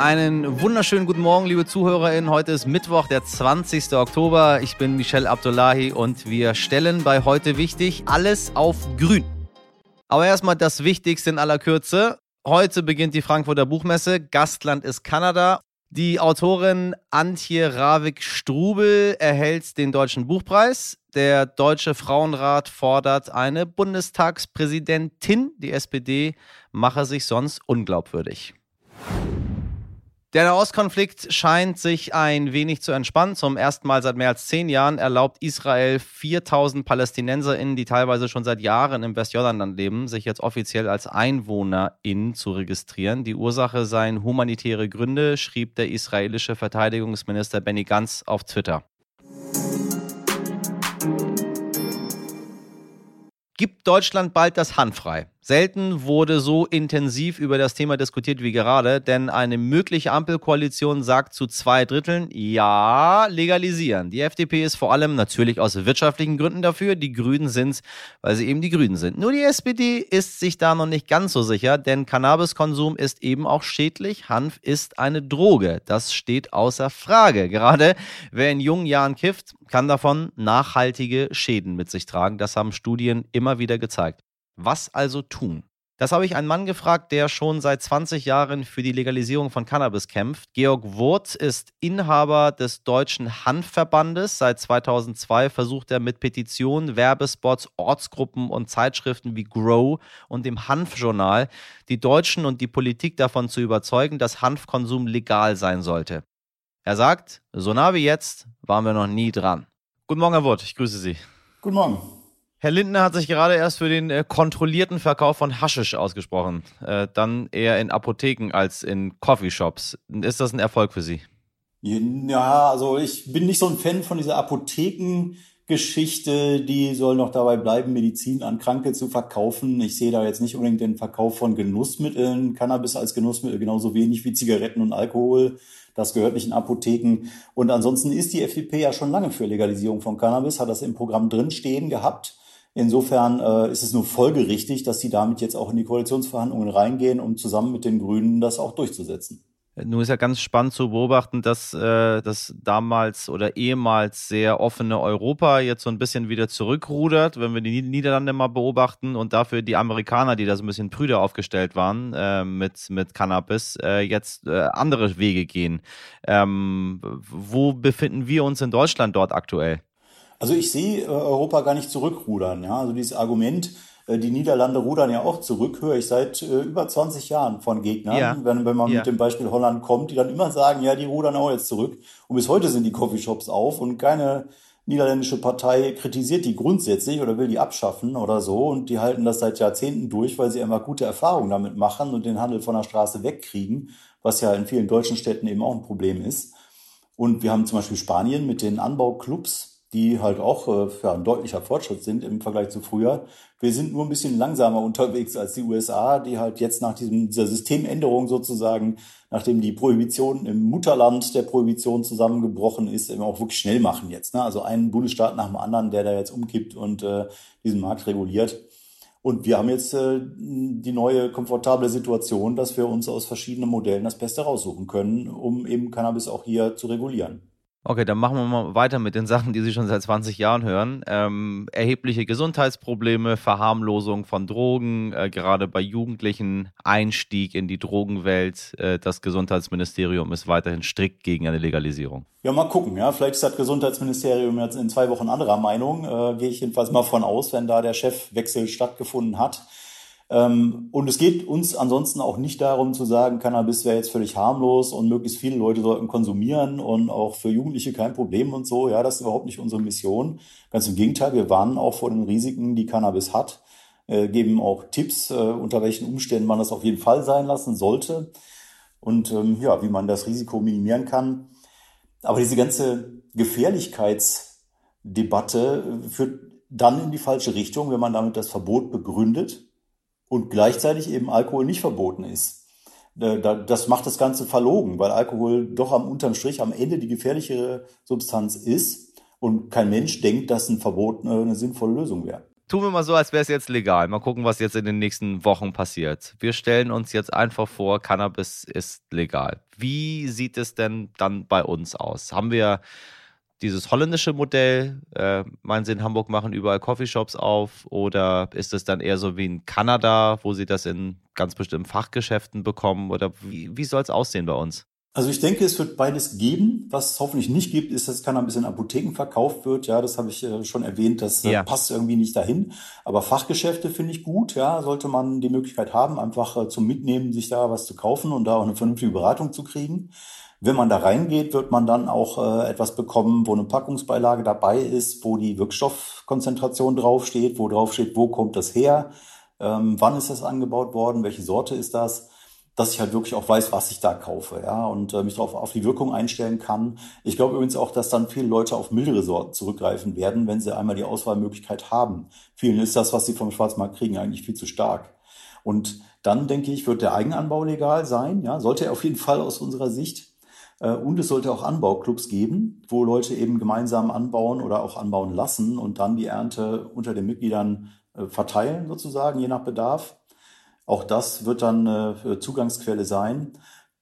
Einen wunderschönen guten Morgen, liebe ZuhörerInnen. Heute ist Mittwoch, der 20. Oktober. Ich bin Michel Abdullahi und wir stellen bei heute wichtig alles auf grün. Aber erstmal das Wichtigste in aller Kürze. Heute beginnt die Frankfurter Buchmesse. Gastland ist Kanada. Die Autorin Antje Ravik-Strubel erhält den Deutschen Buchpreis. Der Deutsche Frauenrat fordert eine Bundestagspräsidentin. Die SPD mache sich sonst unglaubwürdig. Der Nahostkonflikt scheint sich ein wenig zu entspannen. Zum ersten Mal seit mehr als zehn Jahren erlaubt Israel 4000 PalästinenserInnen, die teilweise schon seit Jahren im Westjordanland leben, sich jetzt offiziell als EinwohnerInnen zu registrieren. Die Ursache seien humanitäre Gründe, schrieb der israelische Verteidigungsminister Benny Gantz auf Twitter. Gibt Deutschland bald das Hand frei? Selten wurde so intensiv über das Thema diskutiert wie gerade, denn eine mögliche Ampelkoalition sagt zu zwei Dritteln, ja, legalisieren. Die FDP ist vor allem natürlich aus wirtschaftlichen Gründen dafür, die Grünen sind weil sie eben die Grünen sind. Nur die SPD ist sich da noch nicht ganz so sicher, denn Cannabiskonsum ist eben auch schädlich. Hanf ist eine Droge. Das steht außer Frage. Gerade wer in jungen Jahren kifft, kann davon nachhaltige Schäden mit sich tragen. Das haben Studien immer wieder gezeigt. Was also tun? Das habe ich einen Mann gefragt, der schon seit 20 Jahren für die Legalisierung von Cannabis kämpft. Georg Wurz ist Inhaber des Deutschen Hanfverbandes. Seit 2002 versucht er mit Petitionen, Werbespots, Ortsgruppen und Zeitschriften wie Grow und dem Hanfjournal die Deutschen und die Politik davon zu überzeugen, dass Hanfkonsum legal sein sollte. Er sagt, so nah wie jetzt waren wir noch nie dran. Guten Morgen, Herr Wurz, ich grüße Sie. Guten Morgen. Herr Lindner hat sich gerade erst für den äh, kontrollierten Verkauf von Haschisch ausgesprochen. Äh, dann eher in Apotheken als in Coffeeshops. Ist das ein Erfolg für Sie? Ja, also ich bin nicht so ein Fan von dieser Apothekengeschichte. Die soll noch dabei bleiben, Medizin an Kranke zu verkaufen. Ich sehe da jetzt nicht unbedingt den Verkauf von Genussmitteln, Cannabis als Genussmittel genauso wenig wie Zigaretten und Alkohol. Das gehört nicht in Apotheken. Und ansonsten ist die FDP ja schon lange für Legalisierung von Cannabis, hat das im Programm drinstehen gehabt. Insofern äh, ist es nur folgerichtig, dass sie damit jetzt auch in die Koalitionsverhandlungen reingehen, um zusammen mit den Grünen das auch durchzusetzen. Nun ist ja ganz spannend zu beobachten, dass äh, das damals oder ehemals sehr offene Europa jetzt so ein bisschen wieder zurückrudert, wenn wir die Niederlande mal beobachten und dafür die Amerikaner, die da so ein bisschen prüder aufgestellt waren äh, mit, mit Cannabis, äh, jetzt äh, andere Wege gehen. Ähm, wo befinden wir uns in Deutschland dort aktuell? Also ich sehe äh, Europa gar nicht zurückrudern. Ja? Also dieses Argument, äh, die Niederlande rudern ja auch zurück, höre ich seit äh, über 20 Jahren von Gegnern, ja. wenn, wenn man ja. mit dem Beispiel Holland kommt, die dann immer sagen, ja, die rudern auch jetzt zurück. Und bis heute sind die Coffeeshops auf und keine niederländische Partei kritisiert die grundsätzlich oder will die abschaffen oder so. Und die halten das seit Jahrzehnten durch, weil sie immer gute Erfahrungen damit machen und den Handel von der Straße wegkriegen, was ja in vielen deutschen Städten eben auch ein Problem ist. Und wir haben zum Beispiel Spanien mit den Anbauclubs, die halt auch äh, ja, ein deutlicher Fortschritt sind im Vergleich zu früher. Wir sind nur ein bisschen langsamer unterwegs als die USA, die halt jetzt nach diesem, dieser Systemänderung sozusagen, nachdem die Prohibition im Mutterland der Prohibition zusammengebrochen ist, eben auch wirklich schnell machen jetzt. Ne? Also einen Bundesstaat nach dem anderen, der da jetzt umkippt und äh, diesen Markt reguliert. Und wir haben jetzt äh, die neue komfortable Situation, dass wir uns aus verschiedenen Modellen das Beste raussuchen können, um eben Cannabis auch hier zu regulieren. Okay, dann machen wir mal weiter mit den Sachen, die Sie schon seit 20 Jahren hören. Ähm, erhebliche Gesundheitsprobleme, Verharmlosung von Drogen, äh, gerade bei Jugendlichen, Einstieg in die Drogenwelt. Äh, das Gesundheitsministerium ist weiterhin strikt gegen eine Legalisierung. Ja, mal gucken. Ja, vielleicht ist das Gesundheitsministerium jetzt in zwei Wochen anderer Meinung. Äh, gehe ich jedenfalls mal von aus, wenn da der Chefwechsel stattgefunden hat. Ähm, und es geht uns ansonsten auch nicht darum zu sagen, Cannabis wäre jetzt völlig harmlos und möglichst viele Leute sollten konsumieren und auch für Jugendliche kein Problem und so. Ja, das ist überhaupt nicht unsere Mission. Ganz im Gegenteil, wir warnen auch vor den Risiken, die Cannabis hat, äh, geben auch Tipps, äh, unter welchen Umständen man das auf jeden Fall sein lassen sollte und ähm, ja, wie man das Risiko minimieren kann. Aber diese ganze Gefährlichkeitsdebatte führt dann in die falsche Richtung, wenn man damit das Verbot begründet und gleichzeitig eben Alkohol nicht verboten ist. Das macht das Ganze verlogen, weil Alkohol doch am unterm Strich am Ende die gefährlichere Substanz ist und kein Mensch denkt, dass ein Verbot eine sinnvolle Lösung wäre. tun wir mal so, als wäre es jetzt legal. Mal gucken, was jetzt in den nächsten Wochen passiert. Wir stellen uns jetzt einfach vor, Cannabis ist legal. Wie sieht es denn dann bei uns aus? Haben wir dieses holländische Modell? Äh, meinen Sie, in Hamburg machen überall Coffeeshops auf? Oder ist es dann eher so wie in Kanada, wo Sie das in ganz bestimmten Fachgeschäften bekommen? Oder wie, wie soll es aussehen bei uns? Also ich denke, es wird beides geben. Was es hoffentlich nicht gibt, ist, dass Cannabis in Apotheken verkauft wird. Ja, das habe ich äh, schon erwähnt. Das äh, ja. passt irgendwie nicht dahin. Aber Fachgeschäfte finde ich gut. Ja, sollte man die Möglichkeit haben, einfach äh, zum Mitnehmen sich da was zu kaufen und da auch eine vernünftige Beratung zu kriegen. Wenn man da reingeht, wird man dann auch äh, etwas bekommen, wo eine Packungsbeilage dabei ist, wo die Wirkstoffkonzentration draufsteht, wo draufsteht, wo kommt das her, ähm, wann ist das angebaut worden, welche Sorte ist das dass ich halt wirklich auch weiß, was ich da kaufe, ja, und äh, mich darauf auf die Wirkung einstellen kann. Ich glaube übrigens auch, dass dann viele Leute auf mildere Sorten zurückgreifen werden, wenn sie einmal die Auswahlmöglichkeit haben. Vielen ist das, was sie vom Schwarzmarkt kriegen, eigentlich viel zu stark. Und dann denke ich, wird der Eigenanbau legal sein, ja, sollte er auf jeden Fall aus unserer Sicht. Äh, und es sollte auch Anbauclubs geben, wo Leute eben gemeinsam anbauen oder auch anbauen lassen und dann die Ernte unter den Mitgliedern äh, verteilen, sozusagen, je nach Bedarf. Auch das wird dann eine Zugangsquelle sein.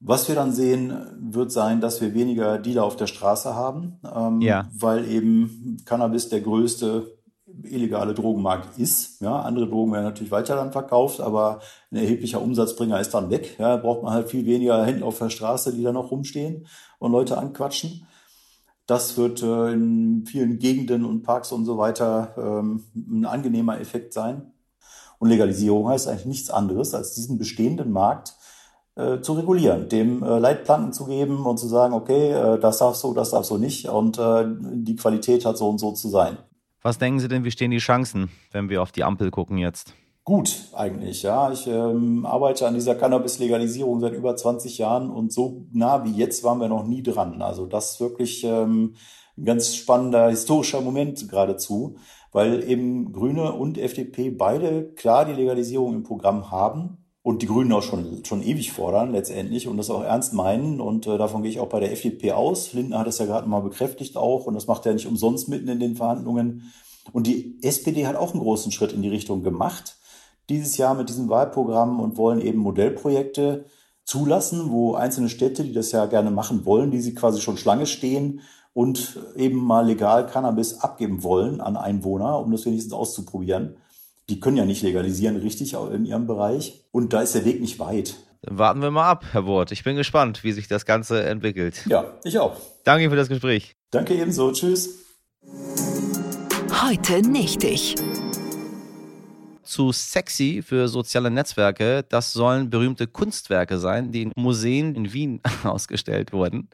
Was wir dann sehen, wird sein, dass wir weniger Dealer auf der Straße haben, ähm, ja. weil eben Cannabis der größte illegale Drogenmarkt ist. Ja, andere Drogen werden natürlich weiter dann verkauft, aber ein erheblicher Umsatzbringer ist dann weg. Ja, braucht man halt viel weniger Händler auf der Straße, die da noch rumstehen und Leute anquatschen. Das wird äh, in vielen Gegenden und Parks und so weiter ähm, ein angenehmer Effekt sein. Und Legalisierung heißt eigentlich nichts anderes, als diesen bestehenden Markt äh, zu regulieren, dem äh, Leitplanken zu geben und zu sagen, okay, äh, das darf so, das darf so nicht und äh, die Qualität hat so und so zu sein. Was denken Sie denn, wie stehen die Chancen, wenn wir auf die Ampel gucken jetzt? Gut, eigentlich, ja. Ich ähm, arbeite an dieser Cannabis-Legalisierung seit über 20 Jahren und so nah wie jetzt waren wir noch nie dran. Also das ist wirklich ähm, ein ganz spannender historischer Moment geradezu weil eben Grüne und FDP beide klar die Legalisierung im Programm haben und die Grünen auch schon, schon ewig fordern letztendlich und das auch ernst meinen und äh, davon gehe ich auch bei der FDP aus. Lindner hat das ja gerade mal bekräftigt auch und das macht er nicht umsonst mitten in den Verhandlungen. Und die SPD hat auch einen großen Schritt in die Richtung gemacht dieses Jahr mit diesem Wahlprogramm und wollen eben Modellprojekte zulassen, wo einzelne Städte, die das ja gerne machen wollen, die sie quasi schon Schlange stehen, und eben mal legal Cannabis abgeben wollen an Einwohner, um das wenigstens auszuprobieren. Die können ja nicht legalisieren, richtig, in ihrem Bereich. Und da ist der Weg nicht weit. Dann warten wir mal ab, Herr Wort. Ich bin gespannt, wie sich das Ganze entwickelt. Ja, ich auch. Danke für das Gespräch. Danke ebenso. Tschüss. Heute nicht ich zu sexy für soziale Netzwerke. Das sollen berühmte Kunstwerke sein, die in Museen in Wien ausgestellt wurden.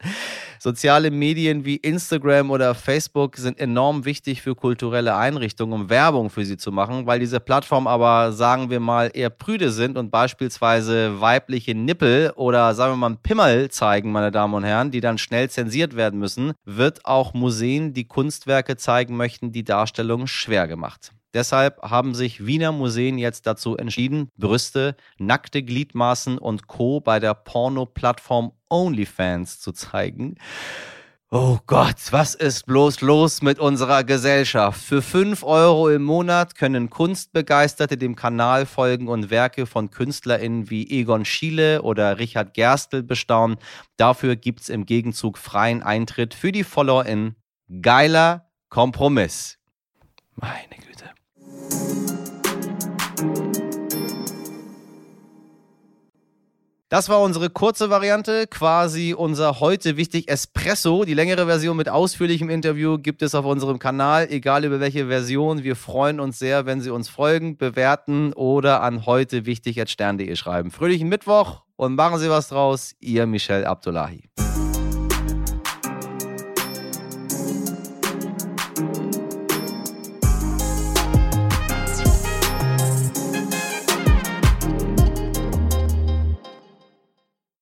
Soziale Medien wie Instagram oder Facebook sind enorm wichtig für kulturelle Einrichtungen, um Werbung für sie zu machen, weil diese Plattformen aber, sagen wir mal, eher prüde sind und beispielsweise weibliche Nippel oder sagen wir mal Pimmel zeigen, meine Damen und Herren, die dann schnell zensiert werden müssen, wird auch Museen, die Kunstwerke zeigen möchten, die Darstellung schwer gemacht. Deshalb haben sich Wiener Museen jetzt dazu entschieden, Brüste, nackte Gliedmaßen und Co. bei der Porno-Plattform OnlyFans zu zeigen. Oh Gott, was ist bloß los mit unserer Gesellschaft? Für 5 Euro im Monat können Kunstbegeisterte dem Kanal folgen und Werke von KünstlerInnen wie Egon Schiele oder Richard Gerstl bestaunen. Dafür gibt es im Gegenzug freien Eintritt für die FollowerInnen. Geiler Kompromiss. Meine Güte. Das war unsere kurze Variante, quasi unser heute wichtig Espresso. Die längere Version mit ausführlichem Interview gibt es auf unserem Kanal, egal über welche Version. Wir freuen uns sehr, wenn Sie uns folgen, bewerten oder an heute wichtig schreiben. Fröhlichen Mittwoch und machen Sie was draus. Ihr Michel Abdullahi.